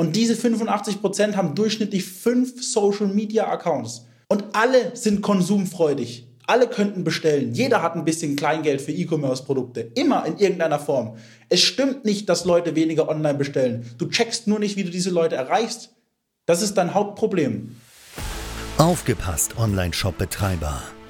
Und diese 85% haben durchschnittlich fünf Social Media Accounts. Und alle sind konsumfreudig. Alle könnten bestellen. Jeder hat ein bisschen Kleingeld für E-Commerce-Produkte. Immer in irgendeiner Form. Es stimmt nicht, dass Leute weniger online bestellen. Du checkst nur nicht, wie du diese Leute erreichst. Das ist dein Hauptproblem. Aufgepasst, Online-Shop-Betreiber.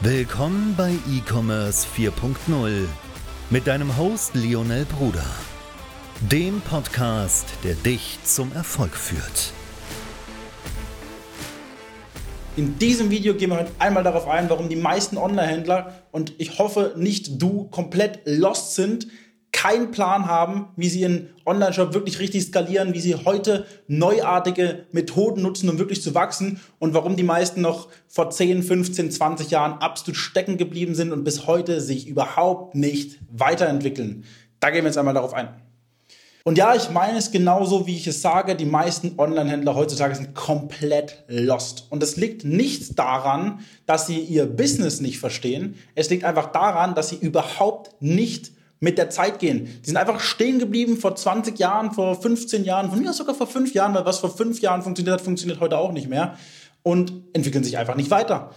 Willkommen bei E-Commerce 4.0 mit deinem Host Lionel Bruder, dem Podcast, der dich zum Erfolg führt. In diesem Video gehen wir heute einmal darauf ein, warum die meisten Online-Händler und ich hoffe nicht du komplett lost sind, keinen Plan haben, wie sie ihren Online-Shop wirklich richtig skalieren, wie sie heute neuartige Methoden nutzen, um wirklich zu wachsen und warum die meisten noch vor 10, 15, 20 Jahren absolut stecken geblieben sind und bis heute sich überhaupt nicht weiterentwickeln. Da gehen wir jetzt einmal darauf ein. Und ja, ich meine es genauso, wie ich es sage. Die meisten Online-Händler heutzutage sind komplett lost. Und es liegt nicht daran, dass sie ihr Business nicht verstehen. Es liegt einfach daran, dass sie überhaupt nicht mit der Zeit gehen. Die sind einfach stehen geblieben vor 20 Jahren, vor 15 Jahren, von mir aus sogar vor 5 Jahren, weil was vor 5 Jahren funktioniert hat, funktioniert heute auch nicht mehr und entwickeln sich einfach nicht weiter.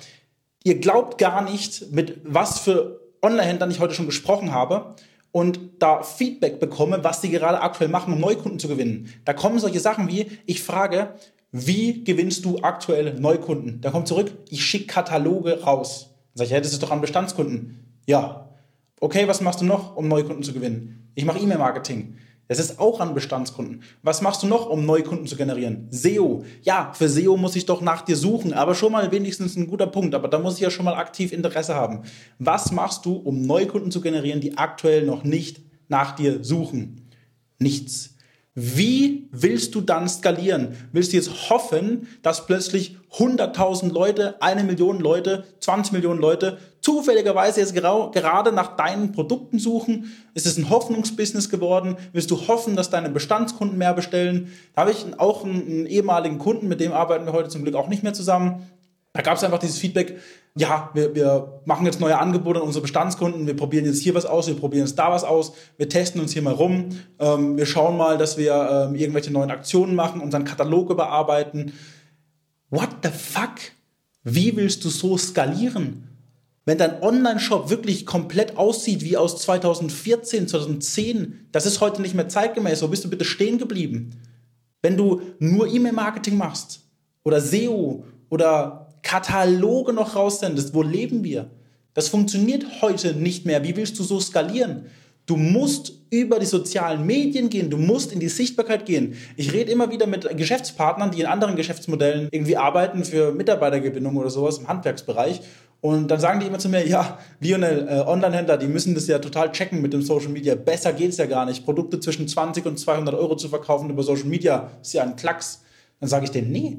Ihr glaubt gar nicht, mit was für Online-Händlern ich heute schon gesprochen habe und da Feedback bekomme, was sie gerade aktuell machen, um Neukunden zu gewinnen. Da kommen solche Sachen wie, ich frage, wie gewinnst du aktuell Neukunden? Da kommt zurück, ich schicke Kataloge raus. Dann sage ich, ja, das ist doch an Bestandskunden. Ja, Okay, was machst du noch, um neue Kunden zu gewinnen? Ich mache E-Mail-Marketing. Das ist auch an Bestandskunden. Was machst du noch, um neue Kunden zu generieren? SEO. Ja, für SEO muss ich doch nach dir suchen, aber schon mal wenigstens ein guter Punkt. Aber da muss ich ja schon mal aktiv Interesse haben. Was machst du, um neue Kunden zu generieren, die aktuell noch nicht nach dir suchen? Nichts. Wie willst du dann skalieren? Willst du jetzt hoffen, dass plötzlich 100.000 Leute, eine Million Leute, 20 Millionen Leute zufälligerweise jetzt gerade nach deinen Produkten suchen? Ist es ein Hoffnungsbusiness geworden? Willst du hoffen, dass deine Bestandskunden mehr bestellen? Da habe ich auch einen, einen ehemaligen Kunden, mit dem arbeiten wir heute zum Glück auch nicht mehr zusammen. Da gab es einfach dieses Feedback, ja, wir, wir machen jetzt neue Angebote an unsere Bestandskunden, wir probieren jetzt hier was aus, wir probieren jetzt da was aus, wir testen uns hier mal rum, ähm, wir schauen mal, dass wir ähm, irgendwelche neuen Aktionen machen, unseren Katalog überarbeiten. What the fuck? Wie willst du so skalieren? Wenn dein Online-Shop wirklich komplett aussieht wie aus 2014, 2010, das ist heute nicht mehr zeitgemäß. Wo bist du bitte stehen geblieben? Wenn du nur E-Mail-Marketing machst oder SEO oder Kataloge noch raussendest, wo leben wir? Das funktioniert heute nicht mehr. Wie willst du so skalieren? Du musst über die sozialen Medien gehen, du musst in die Sichtbarkeit gehen. Ich rede immer wieder mit Geschäftspartnern, die in anderen Geschäftsmodellen irgendwie arbeiten für Mitarbeitergewinnung oder sowas im Handwerksbereich. Und dann sagen die immer zu mir, ja, Lionel, äh, Online-Händler, die müssen das ja total checken mit dem Social Media. Besser geht's ja gar nicht. Produkte zwischen 20 und 200 Euro zu verkaufen über Social Media ist ja ein Klacks. Dann sage ich denen, nee,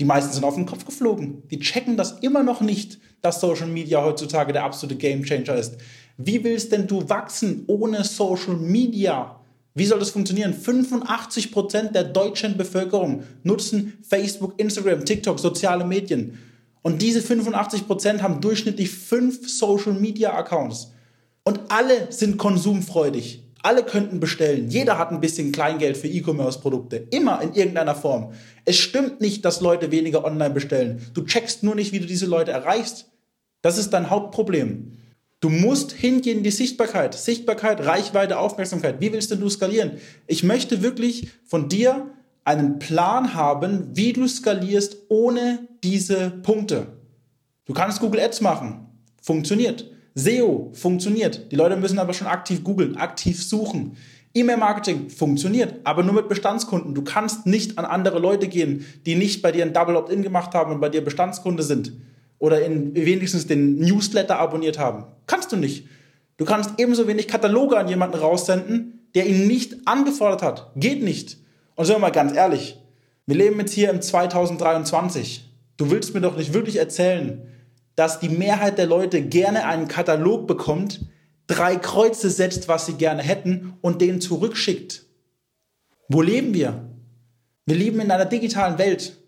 die meisten sind auf den Kopf geflogen. Die checken das immer noch nicht, dass Social Media heutzutage der absolute Gamechanger ist. Wie willst denn du wachsen ohne Social Media? Wie soll das funktionieren? 85% der deutschen Bevölkerung nutzen Facebook, Instagram, TikTok, soziale Medien. Und diese 85% haben durchschnittlich fünf Social Media Accounts. Und alle sind konsumfreudig. Alle könnten bestellen. Jeder hat ein bisschen Kleingeld für E-Commerce-Produkte. Immer in irgendeiner Form. Es stimmt nicht, dass Leute weniger online bestellen. Du checkst nur nicht, wie du diese Leute erreichst. Das ist dein Hauptproblem. Du musst hingehen in die Sichtbarkeit. Sichtbarkeit, Reichweite, Aufmerksamkeit. Wie willst denn du skalieren? Ich möchte wirklich von dir einen Plan haben, wie du skalierst ohne diese Punkte. Du kannst Google Ads machen. Funktioniert. SEO funktioniert. Die Leute müssen aber schon aktiv googeln, aktiv suchen. E-Mail-Marketing funktioniert, aber nur mit Bestandskunden. Du kannst nicht an andere Leute gehen, die nicht bei dir ein Double Opt-in gemacht haben und bei dir Bestandskunde sind oder in wenigstens den Newsletter abonniert haben. Kannst du nicht. Du kannst ebenso wenig Kataloge an jemanden raussenden, der ihn nicht angefordert hat. Geht nicht. Und sagen wir mal ganz ehrlich, wir leben jetzt hier im 2023. Du willst mir doch nicht wirklich erzählen, dass die Mehrheit der Leute gerne einen Katalog bekommt, drei Kreuze setzt, was sie gerne hätten und den zurückschickt. Wo leben wir? Wir leben in einer digitalen Welt.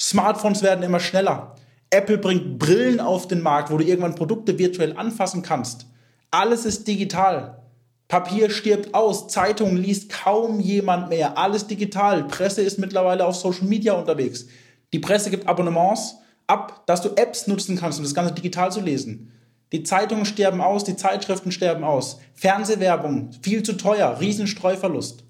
Smartphones werden immer schneller. Apple bringt Brillen auf den Markt, wo du irgendwann Produkte virtuell anfassen kannst. Alles ist digital. Papier stirbt aus, Zeitungen liest kaum jemand mehr, alles digital. Presse ist mittlerweile auf Social Media unterwegs. Die Presse gibt Abonnements ab, dass du Apps nutzen kannst, um das Ganze digital zu lesen. Die Zeitungen sterben aus, die Zeitschriften sterben aus. Fernsehwerbung, viel zu teuer, Riesenstreuverlust.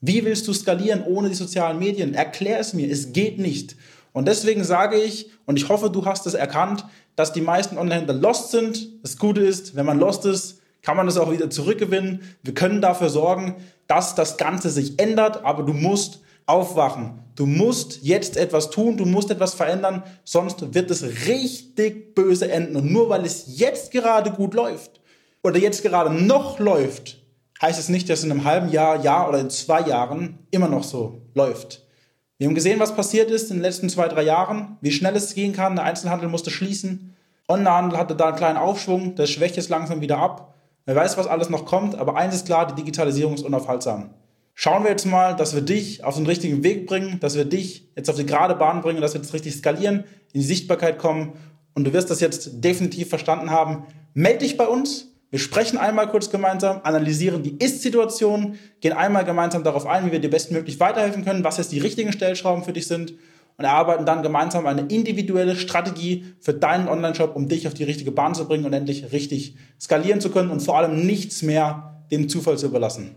Wie willst du skalieren ohne die sozialen Medien? Erklär es mir, es geht nicht. Und deswegen sage ich, und ich hoffe, du hast es erkannt, dass die meisten Online-Händler lost sind. Das Gute ist, wenn man lost ist, kann man das auch wieder zurückgewinnen. Wir können dafür sorgen, dass das Ganze sich ändert, aber du musst aufwachen. Du musst jetzt etwas tun, du musst etwas verändern, sonst wird es richtig böse enden. Und nur weil es jetzt gerade gut läuft oder jetzt gerade noch läuft, heißt es nicht, dass in einem halben Jahr, Jahr oder in zwei Jahren immer noch so läuft. Wir haben gesehen, was passiert ist in den letzten zwei, drei Jahren, wie schnell es gehen kann. Der Einzelhandel musste schließen. Onlinehandel hatte da einen kleinen Aufschwung, der schwächt jetzt langsam wieder ab. Wer weiß, was alles noch kommt, aber eins ist klar, die Digitalisierung ist unaufhaltsam. Schauen wir jetzt mal, dass wir dich auf den richtigen Weg bringen, dass wir dich jetzt auf die gerade Bahn bringen, dass wir jetzt richtig skalieren, in die Sichtbarkeit kommen und du wirst das jetzt definitiv verstanden haben. Meld dich bei uns, wir sprechen einmal kurz gemeinsam, analysieren die Ist-Situation, gehen einmal gemeinsam darauf ein, wie wir dir bestmöglich weiterhelfen können, was jetzt die richtigen Stellschrauben für dich sind und erarbeiten dann gemeinsam eine individuelle Strategie für deinen Online-Shop, um dich auf die richtige Bahn zu bringen und endlich richtig skalieren zu können und vor allem nichts mehr dem Zufall zu überlassen.